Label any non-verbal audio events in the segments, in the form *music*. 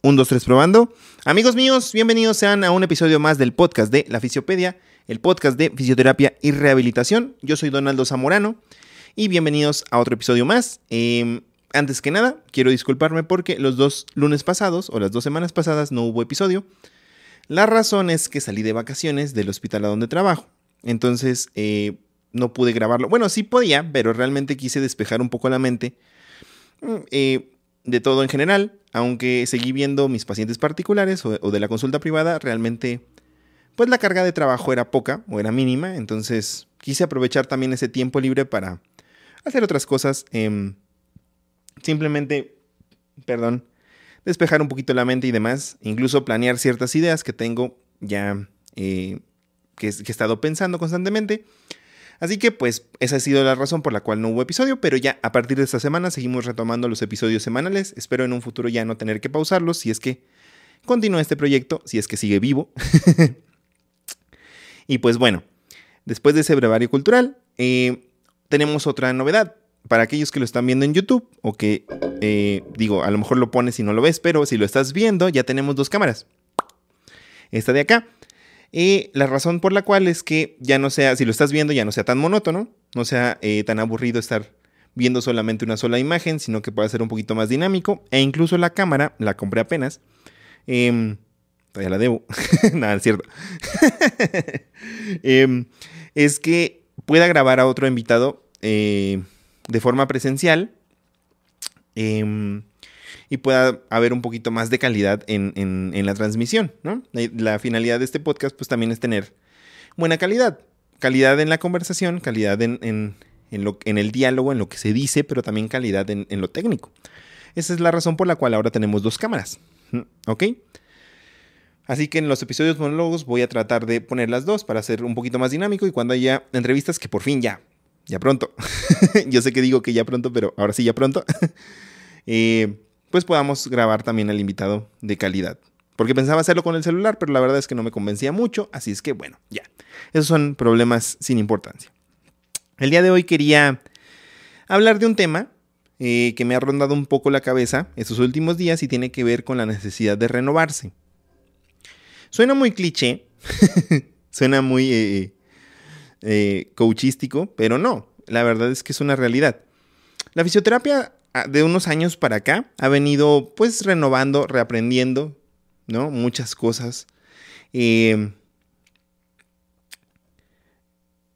Un, dos, tres, probando. Amigos míos, bienvenidos sean a un episodio más del podcast de La Fisiopedia, el podcast de fisioterapia y rehabilitación. Yo soy Donaldo Zamorano y bienvenidos a otro episodio más. Em, antes que nada, quiero disculparme porque los dos lunes pasados o las dos semanas pasadas no hubo episodio. La razón es que salí de vacaciones del hospital a donde trabajo. Entonces, eh, no pude grabarlo. Bueno, sí podía, pero realmente quise despejar un poco la mente. Mm, eh, de todo en general, aunque seguí viendo mis pacientes particulares o, de la consulta privada, realmente pues la carga de trabajo era poca o era mínima, entonces quise aprovechar también ese tiempo libre para hacer otras cosas, em, simplemente, perdón, despejar un poquito la mente y demás, incluso planear ciertas ideas que tengo ya, eh, que, que he estado pensando constantemente. Así que pues esa ha sido la razón por la cual no hubo episodio, pero ya a partir de esta semana seguimos retomando los episodios semanales. Espero en un futuro ya no tener que pausarlos si es que continúa este proyecto, si es que sigue vivo. *laughs* y pues bueno, después de ese brevario cultural, eh, tenemos otra novedad. Para aquellos que lo están viendo en YouTube o que, eh, digo, a lo mejor lo pones y no lo ves, pero si lo estás viendo, ya tenemos dos cámaras. Esta de acá y la razón por la cual es que ya no sea, si lo estás viendo, ya no sea tan monótono, no sea eh, tan aburrido estar viendo solamente una sola imagen, sino que pueda ser un poquito más dinámico. E incluso la cámara, la compré apenas. Eh, todavía la debo. *laughs* Nada, es cierto. *laughs* Em, es que pueda grabar a otro invitado eh, de forma presencial. Y pueda haber un poquito más de calidad en, la transmisión, ¿no? La, finalidad de este podcast pues también es tener buena calidad, calidad en la conversación, calidad en, lo, en el diálogo, en lo que se dice, pero también calidad en, lo técnico. Esa es la razón por la cual ahora tenemos dos cámaras, ¿ok? Así que en los episodios monólogos voy a tratar de poner las dos para hacer un poquito más dinámico y cuando haya entrevistas que por fin ya, ya pronto. *laughs* Yo sé que digo que ya pronto, pero ahora sí ya pronto. *laughs* eh, pues podamos grabar también al invitado de calidad. Porque pensaba hacerlo con el celular, pero la verdad es que no me convencía mucho, así es que bueno, ya. Esos son problemas sin importancia. El día de hoy quería hablar de un tema eh, que me ha rondado un poco la cabeza estos últimos días y tiene que ver con la necesidad de renovarse. Suena muy cliché, *laughs* suena muy eh, eh, coachístico, pero no, la verdad es que es una realidad. La fisioterapia de unos años para acá ha venido pues renovando, reaprendiendo, ¿no? Muchas cosas. Eh,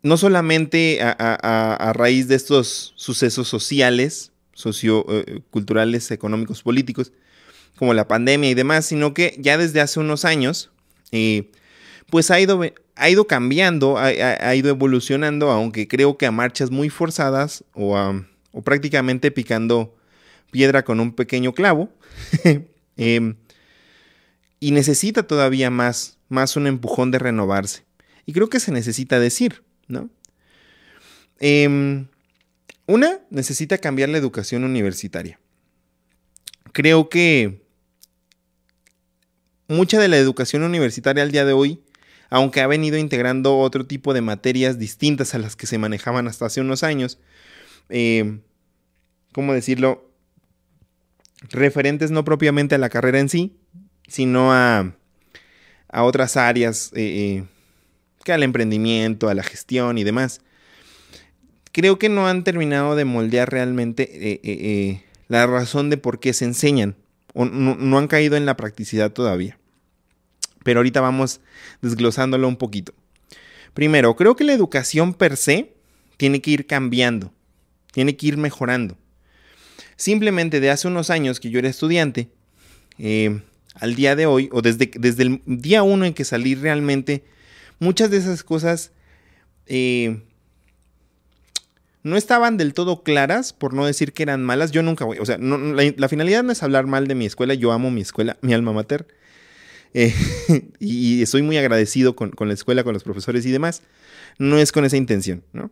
no solamente a, raíz de estos sucesos sociales, socioculturales, eh, económicos, políticos, como la pandemia y demás, sino que ya desde hace unos años, eh, pues ha ido, ha ido cambiando, ha, ha, ido evolucionando, aunque creo que a marchas muy forzadas o a o prácticamente picando piedra con un pequeño clavo. *laughs* Em, y necesita todavía más, más un empujón de renovarse. Y creo que se necesita decir, ¿no? Em, una, necesita cambiar la educación universitaria. Creo que mucha de la educación universitaria al día de hoy, aunque ha venido integrando otro tipo de materias distintas a las que se manejaban hasta hace unos años, eh, ¿cómo decirlo? Referentes no propiamente a la carrera en sí, sino a, a otras áreas, eh, eh, que al emprendimiento, a la gestión y demás. Creo que no han terminado de moldear realmente la razón de por qué se enseñan, o no han caído en la practicidad todavía. Pero ahorita vamos desglosándolo un poquito. Primero, creo que la educación per se tiene que ir cambiando tiene que ir mejorando. Simplemente de hace unos años que yo era estudiante, eh, al día de hoy, o desde, desde el día uno en que salí realmente, muchas de esas cosas eh, no estaban del todo claras, por no decir que eran malas. Yo nunca voy, o sea, la, finalidad no es hablar mal de mi escuela, yo amo mi escuela, mi alma mater. Eh, *laughs* y, y, estoy muy agradecido con, con, la escuela, con los profesores y demás. No es con esa intención, ¿no?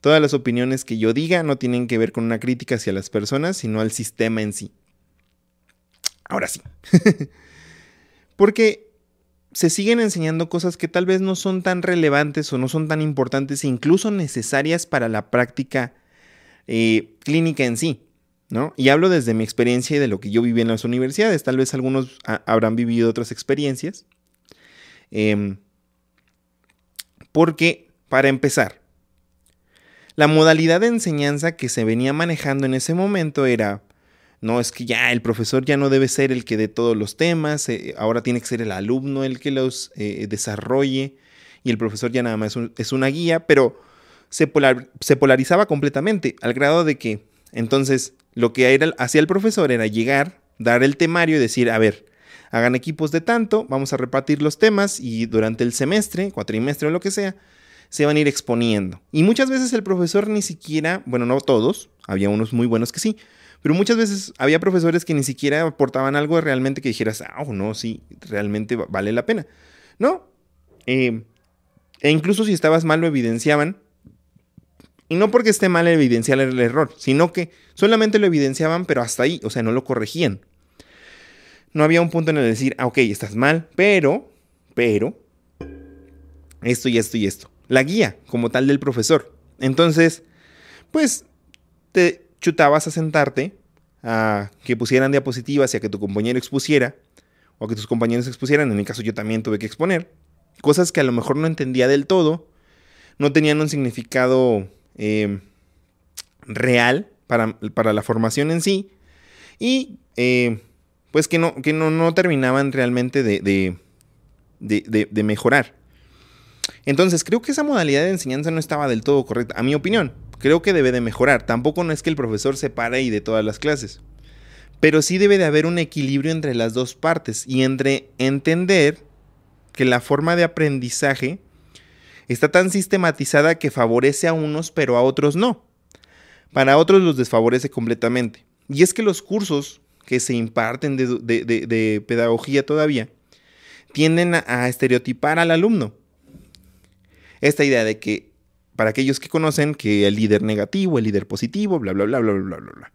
Todas las opiniones que yo diga no tienen que ver con una crítica hacia las personas, sino al sistema en sí. Ahora sí. *laughs* Porque se siguen enseñando cosas que tal vez no son tan relevantes o no son tan importantes e incluso necesarias para la práctica eh, clínica en sí. ¿no? Y hablo desde mi experiencia y de lo que yo viví en las universidades. Tal vez algunos habrán vivido otras experiencias. Em, porque, para empezar, la modalidad de enseñanza que se venía manejando en ese momento era, no, es que ya el profesor ya no debe ser el que dé todos los temas, eh, ahora tiene que ser el alumno el que los eh, desarrolle y el profesor ya nada más es, una guía, pero se, polarizaba completamente al grado de que entonces lo que hacía el profesor era llegar, dar el temario y decir, a ver, hagan equipos de tanto, vamos a repartir los temas y durante el semestre, cuatrimestre o lo que sea, se van a ir exponiendo. Y muchas veces el profesor ni siquiera, bueno, no todos, había unos muy buenos que sí, pero muchas veces había profesores que ni siquiera aportaban algo realmente que dijeras, ah, no, sí, realmente vale la pena. No. Eh, e incluso si estabas mal lo evidenciaban y no porque esté mal evidenciar el error, sino que solamente lo evidenciaban, pero hasta ahí, o sea, no lo corregían. No había un punto en el decir, ah, ok, estás mal, pero, pero, esto y esto y esto. La guía, como tal del profesor. Entonces, pues, te chutabas a sentarte, a que pusieran diapositivas y a que tu compañero expusiera, o a que tus compañeros expusieran, en mi caso yo también tuve que exponer, cosas que a lo mejor no entendía del todo, no tenían un significado Em, real para, la formación en sí y em, pues que, no, que no, terminaban realmente de, de, mejorar. Entonces creo que esa modalidad de enseñanza no estaba del todo correcta, a mi opinión. Creo que debe de mejorar. Tampoco no es que el profesor se pare y de todas las clases. Pero sí debe de haber un equilibrio entre las dos partes y entre entender que la forma de aprendizaje está tan sistematizada que favorece a unos pero a otros no. Para otros los desfavorece completamente. Y es que los cursos que se imparten de, pedagogía todavía tienden a, estereotipar al alumno. Esta idea de que, para aquellos que conocen, que el líder negativo, el líder positivo, bla, bla, bla, bla, bla, bla, bla.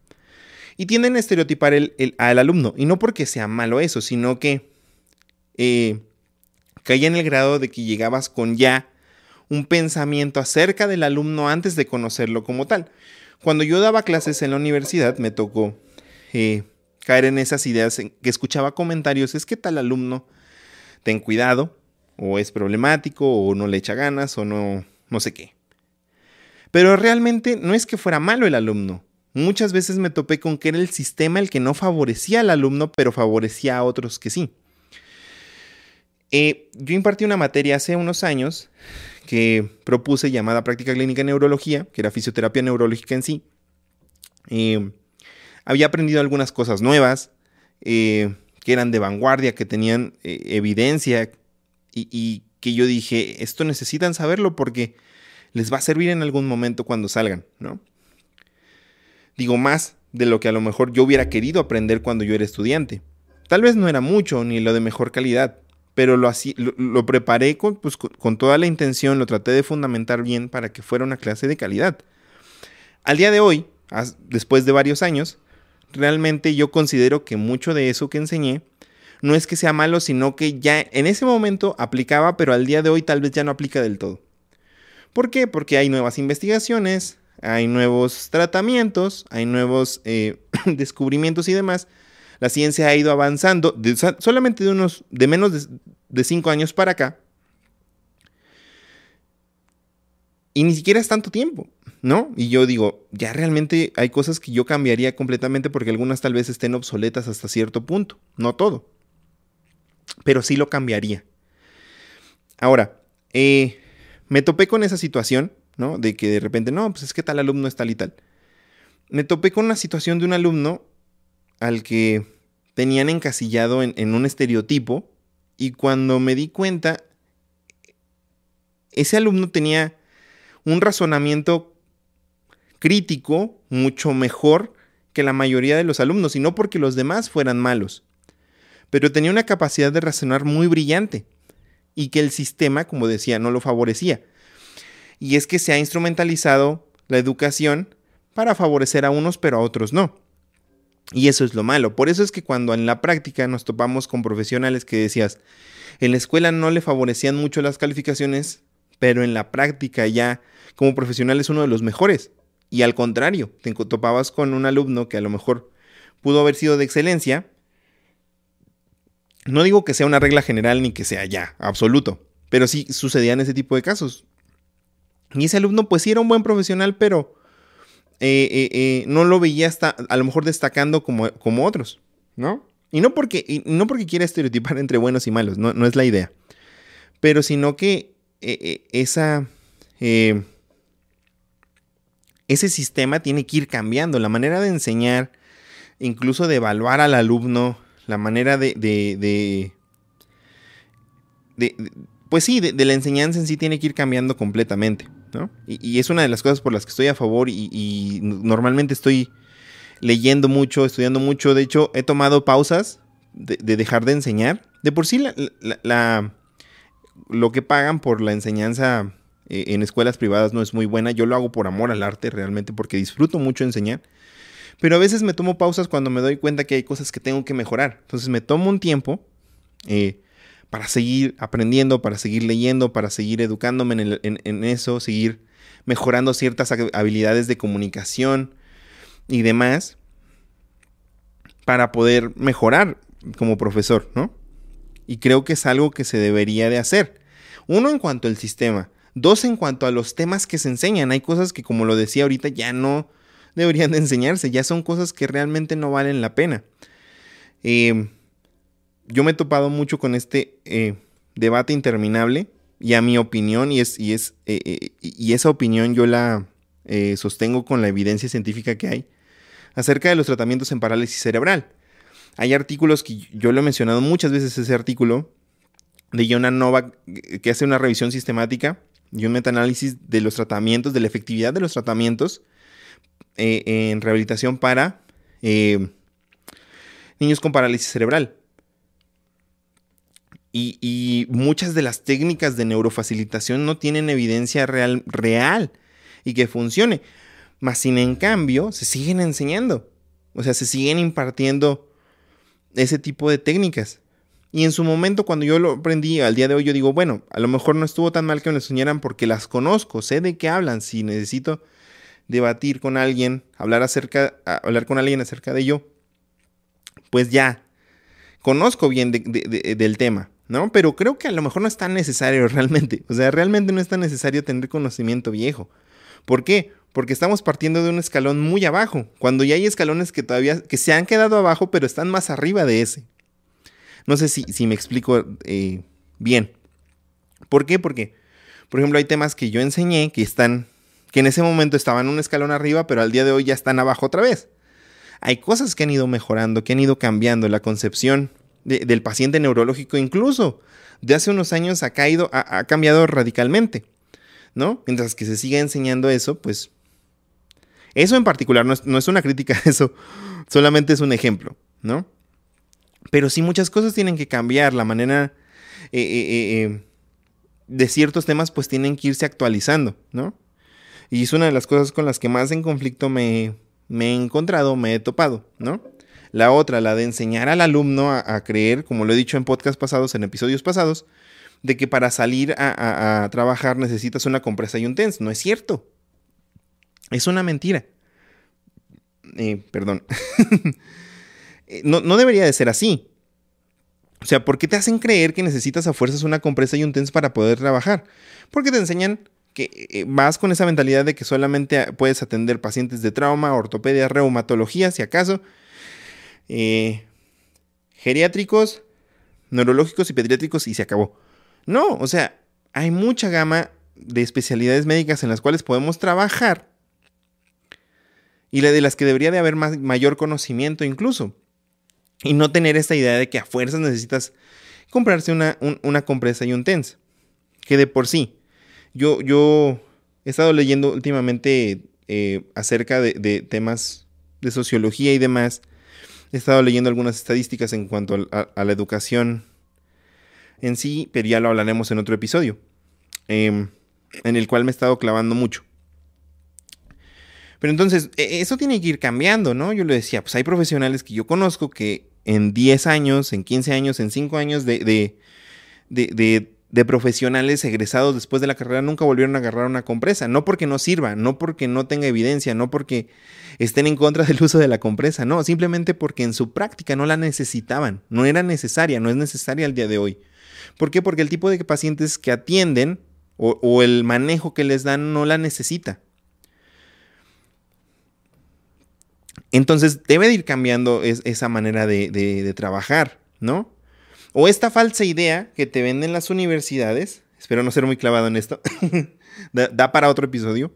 Y tienden a estereotipar el, al alumno. Y no porque sea malo eso, sino que eh, caía en el grado de que llegabas con ya un pensamiento acerca del alumno antes de conocerlo como tal. Cuando yo daba clases en la universidad me tocó eh, caer en esas ideas que escuchaba comentarios, es que tal alumno, ten cuidado, o es problemático, o no le echa ganas, o no, no sé qué. Pero realmente no es que fuera malo el alumno. Muchas veces me topé con que era el sistema el que no favorecía al alumno, pero favorecía a otros que sí. Eh, yo impartí una materia hace unos años que propuse llamada práctica clínica en neurología, que era fisioterapia neurológica en sí. Eh, había aprendido algunas cosas nuevas, eh, que eran de vanguardia, que tenían evidencia y, que yo dije, esto necesitan saberlo porque les va a servir en algún momento cuando salgan, ¿no? Digo, más de lo que a lo mejor yo hubiera querido aprender cuando yo era estudiante. Tal vez no era mucho ni lo de mejor calidad, pero lo, lo, preparé pues, con, toda la intención, lo traté de fundamentar bien para que fuera una clase de calidad. Al día de hoy, después de varios años, realmente yo considero que mucho de eso que enseñé no es que sea malo, sino que ya en ese momento aplicaba, pero al día de hoy tal vez ya no aplica del todo. ¿Por qué? Porque hay nuevas investigaciones, hay nuevos tratamientos, hay nuevos eh, *clears throat* descubrimientos y demás la ciencia ha ido avanzando solamente de unos, de menos de, cinco años para acá. Y ni siquiera es tanto tiempo, ¿no? Y yo digo, ya realmente hay cosas que yo cambiaría completamente porque algunas tal vez estén obsoletas hasta cierto punto, no todo. Pero sí lo cambiaría. Ahora, eh, me topé con esa situación, ¿no? De que de repente, no, pues es que tal alumno es tal y tal. Me topé con una situación de un alumno al que tenían encasillado en, un estereotipo y cuando me di cuenta, ese alumno tenía un razonamiento crítico mucho mejor que la mayoría de los alumnos, y no porque los demás fueran malos, pero tenía una capacidad de razonar muy brillante y que el sistema, como decía, no lo favorecía. Y es que se ha instrumentalizado la educación para favorecer a unos, pero a otros no. Y eso es lo malo. Por eso es que cuando en la práctica nos topamos con profesionales que decías, en la escuela no le favorecían mucho las calificaciones, pero en la práctica ya como profesional es uno de los mejores. Y al contrario, te topabas con un alumno que a lo mejor pudo haber sido de excelencia. No digo que sea una regla general ni que sea ya, absoluto, pero sí sucedían ese tipo de casos. Y ese alumno pues sí era un buen profesional, pero eh, eh, eh, no lo veía hasta a lo mejor destacando como, otros, ¿no? Y no porque, no porque quiera estereotipar entre buenos y malos, no, no es la idea. Pero sino que esa, ese sistema tiene que ir cambiando. La manera de enseñar, incluso de evaluar al alumno, la manera de, de, pues sí, de, la enseñanza en sí tiene que ir cambiando completamente, ¿no? Y, es una de las cosas por las que estoy a favor y, normalmente estoy leyendo mucho, estudiando mucho. De hecho, he tomado pausas de, dejar de enseñar. De por sí, la, lo que pagan por la enseñanza eh, en escuelas privadas no es muy buena. Yo lo hago por amor al arte realmente porque disfruto mucho enseñar. Pero a veces me tomo pausas cuando me doy cuenta que hay cosas que tengo que mejorar. Entonces me tomo un tiempo eh, para seguir aprendiendo, para seguir leyendo, para seguir educándome en, eso, seguir mejorando ciertas habilidades de comunicación y demás para poder mejorar como profesor, ¿no? Y creo que es algo que se debería de hacer. Uno en cuanto al sistema, dos en cuanto a los temas que se enseñan. Hay cosas que como lo decía ahorita ya no deberían de enseñarse, ya son cosas que realmente no valen la pena. Eh, yo me he topado mucho con este eh, debate interminable y a mi opinión, y, es, y, es, eh, y esa opinión yo la sostengo con la evidencia científica que hay, acerca de los tratamientos en parálisis cerebral. Hay artículos que yo lo he mencionado muchas veces, ese artículo de Jonah Novak, que hace una revisión sistemática y un metaanálisis de los tratamientos, de la efectividad de los tratamientos eh, en rehabilitación para eh, niños con parálisis cerebral. Y, muchas de las técnicas de neurofacilitación no tienen evidencia real, real y que funcione. Más sin en cambio, se siguen enseñando. O sea, se siguen impartiendo ese tipo de técnicas. Y en su momento, cuando yo lo aprendí, al día de hoy, yo digo, bueno, a lo mejor no estuvo tan mal que me enseñaran porque las conozco, sé de qué hablan. Si necesito debatir con alguien, hablar, acerca, hablar con alguien acerca de ello, pues ya conozco bien del tema, ¿no? Pero creo que a lo mejor no es tan necesario *laughs* realmente. O sea, realmente no es tan necesario tener conocimiento viejo. ¿Por qué? Porque estamos partiendo de un escalón muy abajo, cuando ya hay escalones que todavía que se han quedado abajo, pero están más arriba de ese. No sé si, me explico eh, bien. ¿Por qué? Porque, por ejemplo, hay temas que yo enseñé que están, que en ese momento estaban un escalón arriba, pero al día de hoy ya están abajo otra vez. Hay cosas que han ido mejorando, que han ido cambiando. La concepción del paciente neurológico incluso de hace unos años ha, caído, ha, cambiado radicalmente, ¿no? Mientras que se siga enseñando eso, pues eso en particular no es, no es una crítica, eso solamente es un ejemplo, ¿no? Pero sí muchas cosas tienen que cambiar, la manera eh, eh, eh, de ciertos temas pues tienen que irse actualizando, ¿no? Y es una de las cosas con las que más en conflicto me, he encontrado, me he topado, ¿no? La otra, la de enseñar al alumno a, creer, como lo he dicho en podcasts pasados, en episodios pasados, de que para salir a, trabajar necesitas una compresa y un TENS. No es cierto. Es una mentira. perdón. *laughs* Eh, no, debería de ser así. O sea, ¿por qué te hacen creer que necesitas a fuerzas una compresa y un TENS para poder trabajar? Porque te enseñan que eh, vas con esa mentalidad de que solamente puedes atender pacientes de trauma, ortopedia, reumatología, si acaso, eh, geriátricos, neurológicos y pediátricos y se acabó. No, o sea, hay mucha gama de especialidades médicas en las cuales podemos trabajar y de las que debería de haber más, mayor conocimiento incluso. Y no tener esta idea de que a fuerzas necesitas comprarse una, compresa y un TENS. Que de por sí. Yo, yo he estado leyendo últimamente eh, acerca de, temas de sociología y demás. He estado leyendo algunas estadísticas en cuanto a, la educación en sí, pero ya lo hablaremos en otro episodio. Em, en el cual me he estado clavando mucho. Pero entonces, e, eso tiene que ir cambiando, ¿no? Yo le decía, pues hay profesionales que yo conozco que en 10 años, en 15 años, en 5 años de, de profesionales egresados después de la carrera nunca volvieron a agarrar una compresa. No porque no sirva, no porque no tenga evidencia, no porque estén en contra *laughs* del uso de la compresa, no, simplemente porque en su práctica no la necesitaban, no era necesaria, no es necesaria al día de hoy. ¿Por qué? Porque el tipo de pacientes que atienden o, el manejo que les dan no la necesita. Entonces debe de ir cambiando esa manera de trabajar, ¿no? O esta falsa idea que te venden las universidades, espero no ser muy clavado en esto, *laughs* da, para otro episodio,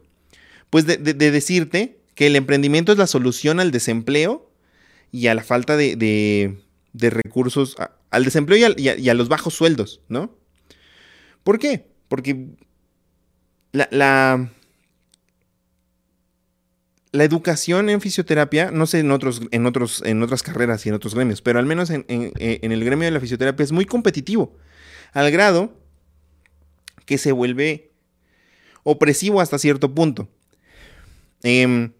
pues de, decirte que el emprendimiento es la solución al desempleo y a la falta de, recursos, al desempleo y a, los bajos sueldos, ¿no? ¿Por qué? Porque la, la educación en fisioterapia, no sé en otros, en otros, en otras carreras y en otros gremios, pero al menos en, el gremio de la fisioterapia es muy competitivo. Al grado que se vuelve opresivo hasta cierto punto. Em,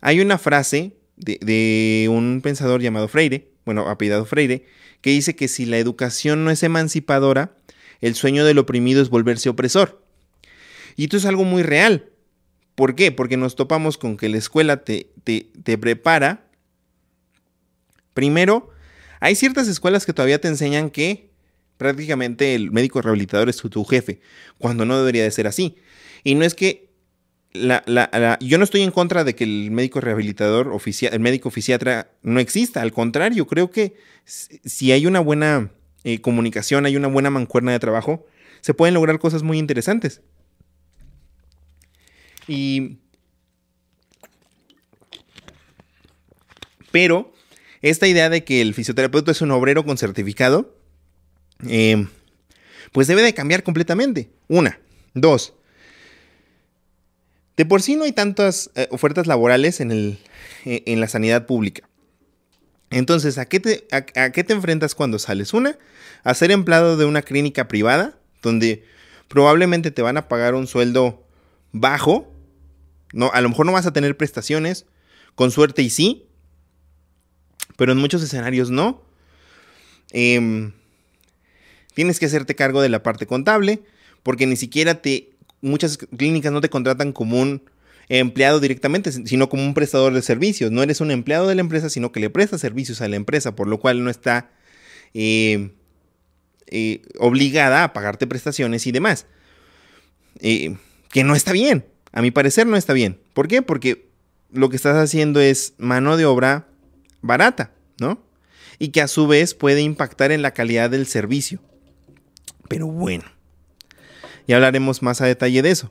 hay una frase de, un pensador llamado Freire, bueno, apellidado Freire, que dice que si la educación no es emancipadora, el sueño del oprimido es volverse opresor. Y esto es algo muy real. ¿Por qué? Porque nos topamos con que la escuela te, te, prepara. Primero, hay ciertas escuelas que todavía te enseñan que prácticamente el médico rehabilitador es tu, jefe, cuando no debería de ser así. Y no es que la, yo no estoy en contra de que el médico rehabilitador, oficial, el médico fisiatra no exista. Al contrario, creo que si hay una buena eh, comunicación, hay una buena mancuerna de trabajo, se pueden lograr cosas muy interesantes. Y... Pero esta idea de que el fisioterapeuta es un obrero con certificado, eh, pues debe de cambiar completamente. Una. Dos. De por sí no hay tantas eh, ofertas laborales en, el, eh, en, la sanidad pública. Entonces, ¿a qué, te, a qué te enfrentas cuando sales? Una, a ser empleado de una clínica privada, donde probablemente te van a pagar un sueldo bajo, no, a lo mejor no vas a tener prestaciones, con suerte y sí, pero en muchos escenarios no. Em, tienes que hacerte cargo de la parte contable, porque ni siquiera te, muchas clínicas no te contratan como un empleado directamente, sino como un prestador de servicios. No eres un empleado de la empresa, sino que le prestas servicios a la empresa, por lo cual no está eh, eh, obligada a pagarte prestaciones y demás. Eh, que no está bien. A mi parecer no está bien. ¿Por qué? Porque lo que estás haciendo es mano de obra barata, ¿no? Y que a su vez puede impactar en la calidad del servicio. Pero bueno, ya hablaremos más a detalle de eso.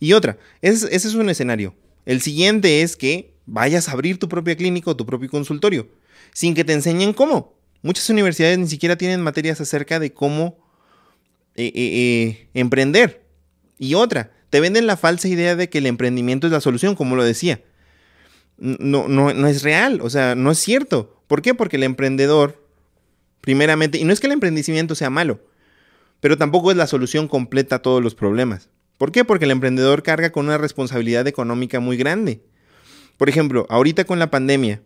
Y otra, ese, es un escenario. El siguiente es que vayas a abrir tu propia clínica o tu propio consultorio, sin que te enseñen cómo. Muchas universidades ni siquiera tienen materias acerca de cómo eh, eh, eh, emprender. Y otra, te venden la falsa idea de que el emprendimiento es la solución, como lo decía. No, no, no es real, o sea, no es cierto. ¿Por qué? Porque el emprendedor, primeramente, y no es que el emprendimiento sea malo, pero tampoco es la solución completa a todos los problemas. ¿Por qué? Porque el emprendedor carga con una responsabilidad económica muy grande. Por ejemplo, ahorita con la pandemia,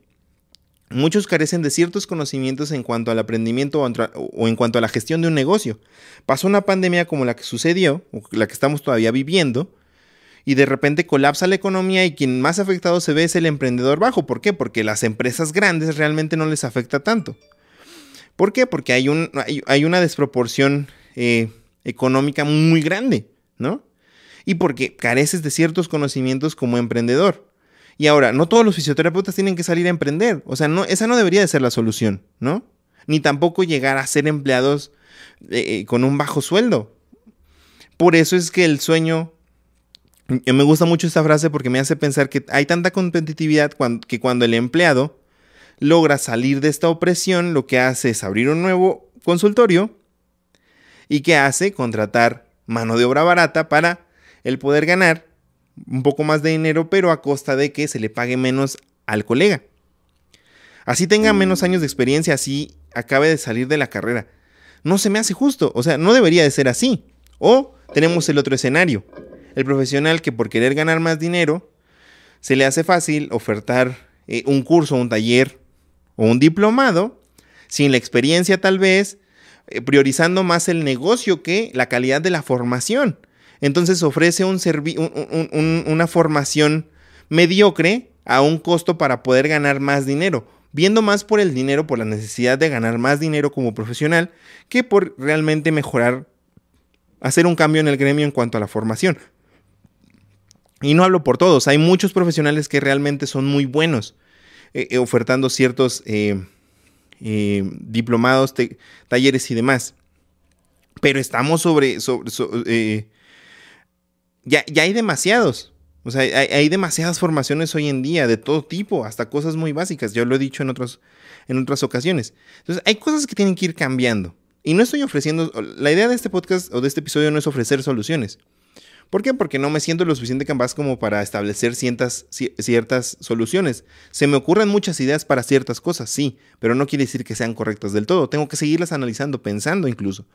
Muchos carecen de ciertos conocimientos en cuanto al aprendimiento o en cuanto a la gestión de un negocio. Pasó una pandemia como la que sucedió, o la que estamos todavía viviendo, y de repente colapsa la economía y quien más afectado se ve es el emprendedor bajo. ¿Por qué? Porque las empresas grandes realmente no les afecta tanto. ¿Por qué? Porque hay, un, hay, una desproporción eh, económica muy grande, ¿no? Y porque careces de ciertos conocimientos como emprendedor. Y ahora, no todos los fisioterapeutas tienen que salir a emprender. O sea, no, esa no debería de ser la solución, ¿no? Ni tampoco llegar a ser empleados eh, eh, con un bajo sueldo. Por eso es que el sueño, me gusta mucho esta frase porque me hace pensar que hay tanta competitividad que cuando el empleado logra salir de esta opresión, lo que hace es abrir un nuevo consultorio y que hace contratar mano de obra barata para el poder ganar un poco más de dinero, pero a costa de que se le pague menos al colega. Así tenga menos años de experiencia, así acabe de salir de la carrera. No se me hace justo, o sea, no debería de ser así. O tenemos el otro escenario, el profesional que por querer ganar más dinero, se le hace fácil ofertar eh, un curso, un taller o un diplomado, sin la experiencia tal vez, eh, priorizando más el negocio que la calidad de la formación. Entonces ofrece un una formación mediocre a un costo para poder ganar más dinero, viendo más por el dinero, por la necesidad de ganar más dinero como profesional, que por realmente mejorar, hacer un cambio en el gremio en cuanto a la formación. Y no hablo por todos, hay muchos profesionales que realmente son muy buenos eh, eh, ofertando ciertos eh, diplomados, talleres y demás. Pero estamos sobre... ya, ya, hay demasiados. O sea, hay, demasiadas formaciones hoy en día, de todo tipo, hasta cosas muy básicas. Yo lo he dicho en, otros, en otras ocasiones. Entonces, hay cosas que tienen que ir cambiando. Y no estoy ofreciendo, la idea de este podcast o de este episodio no es ofrecer soluciones. ¿Por qué? Porque no me siento lo suficiente capaz como para establecer ciertas, ciertas soluciones. Se me ocurren muchas ideas para ciertas cosas, sí, pero no quiere decir que sean correctas del todo. Tengo que seguirlas analizando, pensando incluso.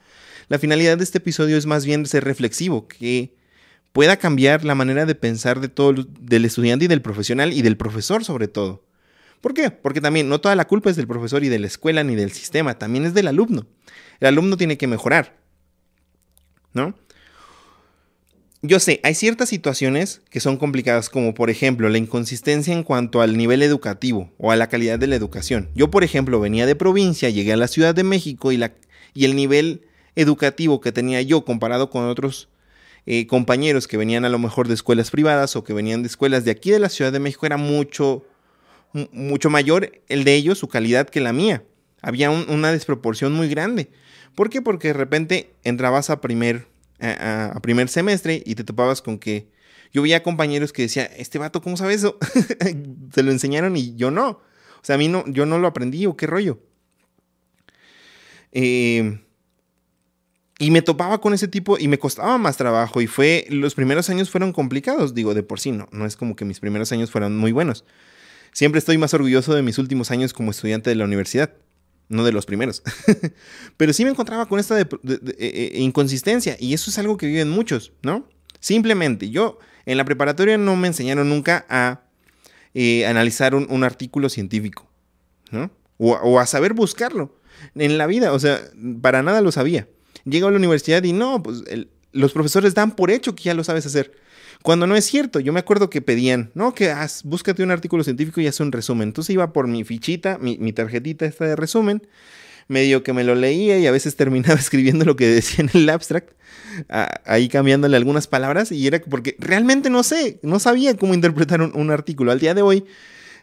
La finalidad de este episodio es más bien ser reflexivo, que pueda cambiar la manera de pensar de todo, del estudiante y del profesional y del profesor sobre todo. ¿Por qué? Porque también no toda la culpa es del profesor y de la escuela ni del sistema, también es del alumno. El alumno tiene que mejorar. ¿No? Yo sé, hay ciertas situaciones que son complicadas, como por ejemplo la inconsistencia en cuanto al nivel educativo o a la calidad de la educación. Yo, por ejemplo, venía de provincia, llegué a la Ciudad de México y, la, y el nivel educativo que tenía yo comparado con otros eh, compañeros que venían a lo mejor de escuelas privadas o que venían de escuelas de aquí de la Ciudad de México era mucho, mucho mayor el de ellos, su calidad que la mía. Había una desproporción muy grande. ¿Por qué? Porque de repente entrabas a primer a, primer semestre y te topabas con que yo veía compañeros que decía, este vato, ¿cómo sabe eso? *laughs* Se lo enseñaron y yo no. O sea, a mí no, yo no lo aprendí o qué rollo. Eh, y me topaba con ese tipo y me costaba más trabajo y fue, los primeros años fueron complicados, digo, de por sí, no, no es como que mis primeros años fueran muy buenos. Siempre estoy más orgulloso de mis últimos años como estudiante de la universidad no de los primeros. *laughs* Pero sí me encontraba con esta eh, eh, inconsistencia y eso es algo que viven muchos, ¿no? Simplemente yo en la preparatoria no me enseñaron nunca a eh, analizar un, artículo científico, ¿no? O, a saber buscarlo en la vida, o sea, para nada lo sabía. Llego a la universidad y no, pues los profesores dan por hecho que ya lo sabes hacer. Cuando no es cierto, yo me acuerdo que pedían, no, que haz, búscate un artículo científico y haz un resumen. Entonces iba por mi fichita, mi, tarjetita esta de resumen, medio que me lo leía y a veces terminaba *laughs* escribiendo lo que decía en el abstract, ahí cambiándole algunas palabras y era porque realmente no sé, no sabía cómo interpretar un, artículo. Al día de hoy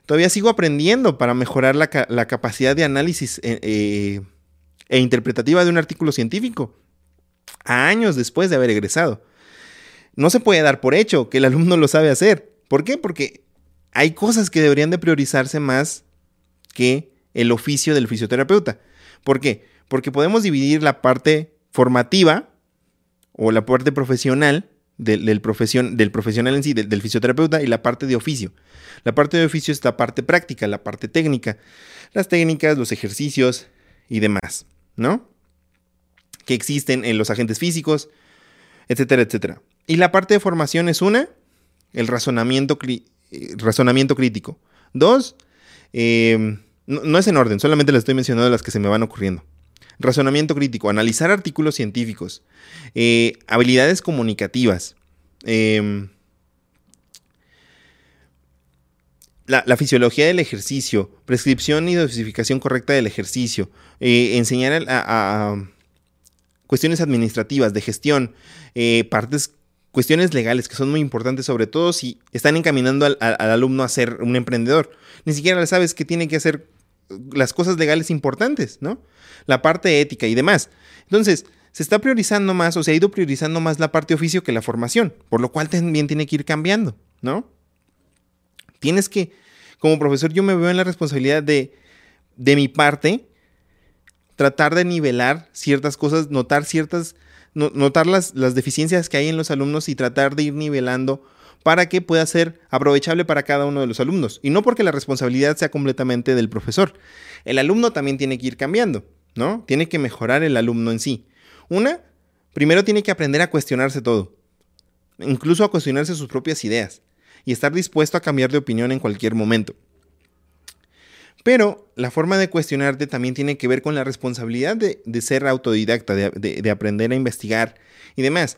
todavía sigo aprendiendo para mejorar la, capacidad de análisis eh, eh, e interpretativa de un artículo científico, a años después de haber egresado no se puede dar por hecho que el alumno lo sabe hacer. ¿Por qué? Porque hay cosas que deberían de priorizarse más que el oficio del fisioterapeuta. ¿Por qué? Porque podemos dividir la parte formativa o la parte profesional del, del profesional en sí, del, del, fisioterapeuta y la parte de oficio. La parte de oficio es la parte práctica, la parte técnica, las técnicas, los ejercicios y demás, ¿no? Que existen en los agentes físicos, etcétera, etcétera. Y la parte de formación es una, el razonamiento, eh, razonamiento crítico. Dos, em, no, es en orden, solamente les estoy mencionando las que se me van ocurriendo. Razonamiento crítico, analizar artículos científicos, eh, habilidades comunicativas, em, la, fisiología del ejercicio, prescripción y dosificación correcta del ejercicio, eh, enseñar a, cuestiones administrativas, de gestión, partes cuestiones legales que son muy importantes, sobre todo si están encaminando al, alumno a ser un emprendedor. Ni siquiera le sabes que tiene que hacer las cosas legales importantes, ¿no? La parte ética y demás. Entonces, se está priorizando más o se ha ido priorizando más la parte oficio que la formación, por lo cual también tiene que ir cambiando, ¿no? Tienes que, como profesor, yo me veo en la responsabilidad de, de mi parte, tratar de nivelar ciertas cosas, notar ciertas notar las, las deficiencias que hay en los alumnos y tratar de ir nivelando para que pueda ser aprovechable para cada uno de los alumnos. Y no porque la responsabilidad sea completamente del profesor. El alumno también tiene que ir cambiando, ¿no? Tiene que mejorar el alumno en sí. Una, primero tiene que aprender a cuestionarse todo, incluso a cuestionarse sus propias ideas y estar dispuesto a cambiar de opinión en cualquier momento. Pero la forma de cuestionarte también tiene que ver con la responsabilidad de, ser autodidacta, de, aprender a investigar y demás.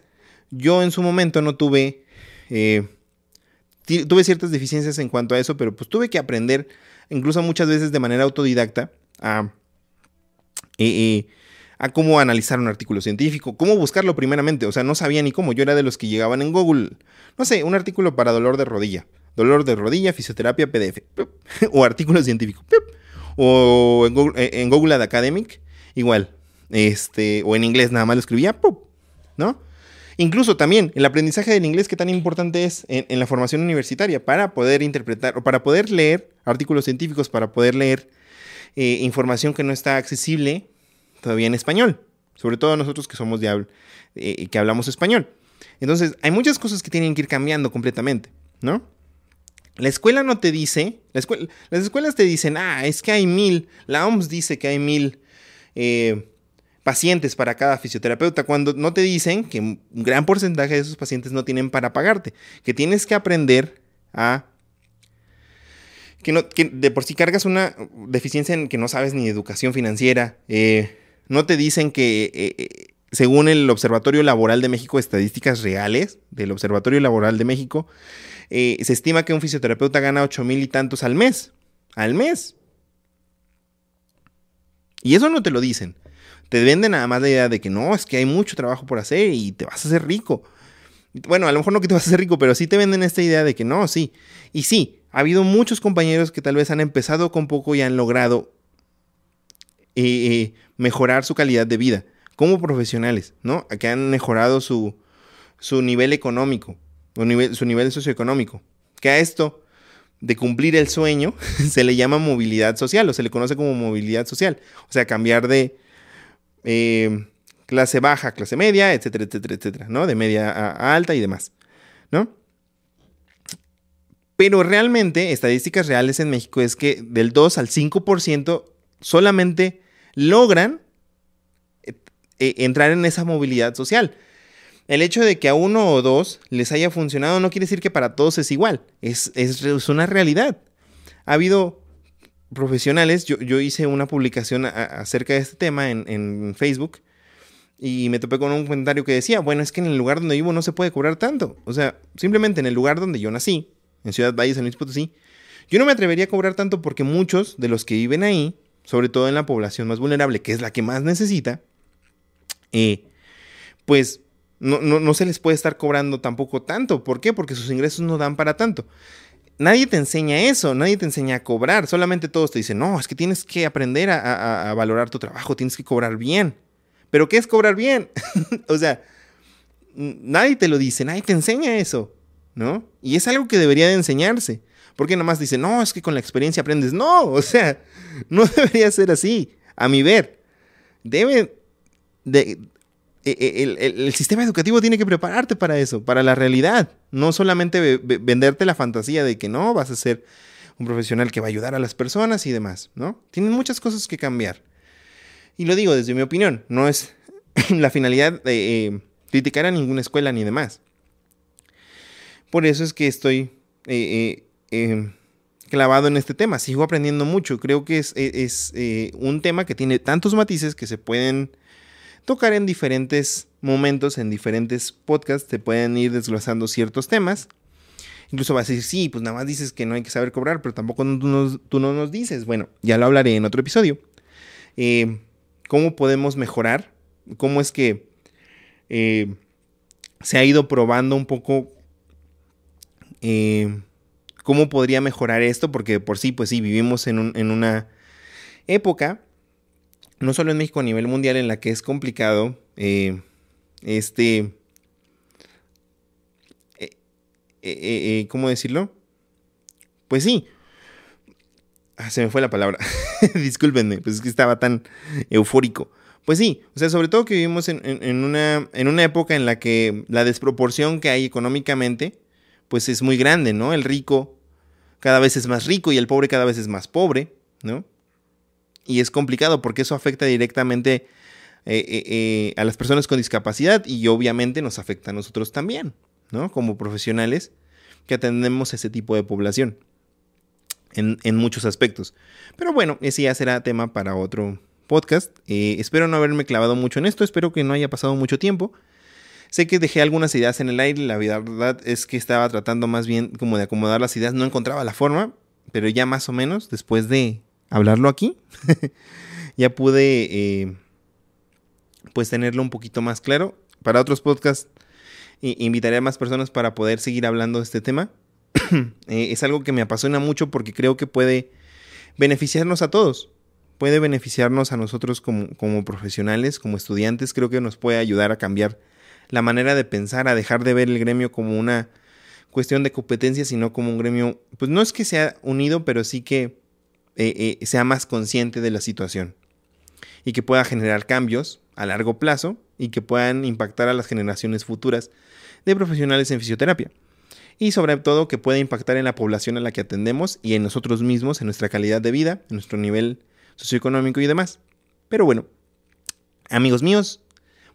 Yo en su momento no tuve, eh, tuve ciertas deficiencias en cuanto a eso, pero pues tuve que aprender, incluso muchas veces de manera autodidacta, a, eh, eh, a cómo analizar un artículo científico, cómo buscarlo primeramente. O sea, no sabía ni cómo. Yo era de los que llegaban en Google, no sé, un artículo para dolor de rodilla dolor de rodilla, fisioterapia, PDF, *laughs* o artículo científico, o en Google, Academic, igual, este, o en inglés nada más lo escribía, ¿no? Incluso también el aprendizaje del inglés, que tan importante es en, la formación universitaria para poder interpretar o para poder leer artículos científicos, para poder leer eh, información que no está accesible todavía en español, sobre todo nosotros que somos de eh, que hablamos español. Entonces, hay muchas cosas que tienen que ir cambiando completamente, ¿no? La escuela no te dice, las escuelas te dicen, ah, es que hay mil, la OMS dice que hay mil eh, pacientes para cada fisioterapeuta, cuando no te dicen que un gran porcentaje de esos pacientes no tienen para pagarte, que tienes que aprender a... Que, no, de por sí cargas una deficiencia en que no sabes ni educación financiera, eh, no te dicen que... Eh, según el Observatorio Laboral de México, estadísticas reales del Observatorio Laboral de México, eh, se estima que un fisioterapeuta gana 8 mil y tantos al mes. Al mes. Y eso no te lo dicen. Te venden nada más la idea de que no, es que hay mucho trabajo por hacer y te vas a hacer rico. Bueno, a lo mejor no que te vas a hacer rico, pero sí te venden esta idea de que no, sí. Y sí, ha habido muchos compañeros que tal vez han empezado con poco y han logrado eh, eh, mejorar su calidad de vida como profesionales, ¿no? Que han mejorado su, su nivel económico su nivel socioeconómico. Que a esto de cumplir el sueño *laughs* se le llama movilidad social o se le conoce como movilidad social. O sea, cambiar de eh, clase baja a clase media, etcétera, etcétera, etcétera, ¿no? De media a, alta y demás, ¿no? Pero realmente, estadísticas reales en México es que del 2 al 5% solamente logran eh, eh, entrar en esa movilidad social. El hecho de que a uno o dos les haya funcionado no quiere decir que para todos es igual. Es, una realidad. Ha habido profesionales, yo, hice una publicación acerca de este tema en, Facebook y me topé con un comentario que decía, bueno, es que en el lugar donde vivo no se puede cobrar tanto. O sea, simplemente en el lugar donde yo nací, en Ciudad Valle, San Luis Potosí, yo no me atrevería a cobrar tanto porque muchos de los que viven ahí, sobre todo en la población más vulnerable, que es la que más necesita, eh, pues no, se les puede estar cobrando tampoco tanto. ¿Por qué? Porque sus ingresos no dan para tanto. Nadie te enseña eso, nadie te enseña a cobrar, solamente todos te dicen, no, es que tienes que aprender a, valorar tu trabajo, tienes que cobrar bien. Pero ¿qué es cobrar bien? *laughs* o sea, nadie te lo dice, nadie te enseña eso, ¿no? Y es algo que debería de enseñarse. Porque nomás dicen, no, es que con la experiencia aprendes. No, *laughs* o sea, no *laughs* debería ser así, a mi ver. Debe de, e, e, el, sistema educativo tiene que prepararte para eso, para la realidad. No solamente venderte la fantasía de que no, vas a ser un profesional que va a ayudar a las personas y demás, ¿no? Tienen muchas cosas que cambiar. Y lo digo desde mi opinión, no es *laughs* la finalidad de eh, criticar a ninguna escuela ni demás. Por eso es que estoy eh, eh, clavado en este tema, sigo aprendiendo mucho. Creo que es, es un tema que tiene tantos matices que se pueden tocar en diferentes momentos, en diferentes podcasts, te pueden ir desglosando ciertos temas. Incluso vas a decir, sí, pues nada más dices que no hay que saber cobrar, pero tampoco tú, no nos dices. Bueno, ya lo hablaré en otro episodio. Eh, ¿Cómo podemos mejorar? ¿Cómo es que eh, se ha ido probando un poco eh, cómo podría mejorar esto? Porque por sí, pues sí, vivimos en, en una época no solo en México, a nivel mundial, en la que es complicado eh, este... Eh, eh, ¿Cómo decirlo? Pues sí. Ah, se me fue la palabra. *laughs* Discúlpenme, pues es que estaba tan eufórico. Pues sí, o sea, sobre todo que vivimos en, una, en una época en la que la desproporción que hay económicamente, pues es muy grande, ¿no? El rico cada vez es más rico y el pobre cada vez es más pobre, ¿no? Y es complicado porque eso afecta directamente eh, eh, eh, a las personas con discapacidad y obviamente nos afecta a nosotros también, ¿no? Como profesionales que atendemos ese tipo de población. en, muchos aspectos. Pero bueno, ese ya será tema para otro podcast. Espero no haberme clavado mucho en esto, espero que no haya pasado mucho tiempo. Sé que dejé algunas ideas en el aire, la verdad es que estaba tratando más bien como de acomodar las ideas, no encontraba la forma, pero ya más o menos, después de hablarlo aquí, *laughs* ya pude eh, pues tenerlo un poquito más claro. Para otros podcasts invitaré a más personas para poder seguir hablando de este tema. *clears throat* Eh, es algo que me apasiona mucho porque creo que puede beneficiarnos a todos. Puede beneficiarnos a nosotros como profesionales, como estudiantes. Creo que nos puede ayudar a cambiar la manera de pensar, a dejar de ver el gremio como una cuestión de competencia, sino como un gremio, pues no es que sea unido, pero sí que eh, eh, sea más consciente de la situación y que pueda generar cambios a largo plazo y que puedan impactar a las generaciones futuras de profesionales en fisioterapia. Y sobre todo que pueda impactar en la población a la que atendemos y en nosotros mismos, en nuestra calidad de vida, en nuestro nivel socioeconómico y demás. Pero bueno, amigos míos,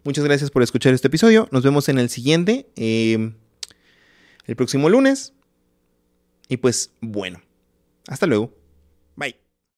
muchas gracias por escuchar este episodio. Nos vemos en el siguiente, eh, el próximo lunes. Y pues bueno, hasta luego.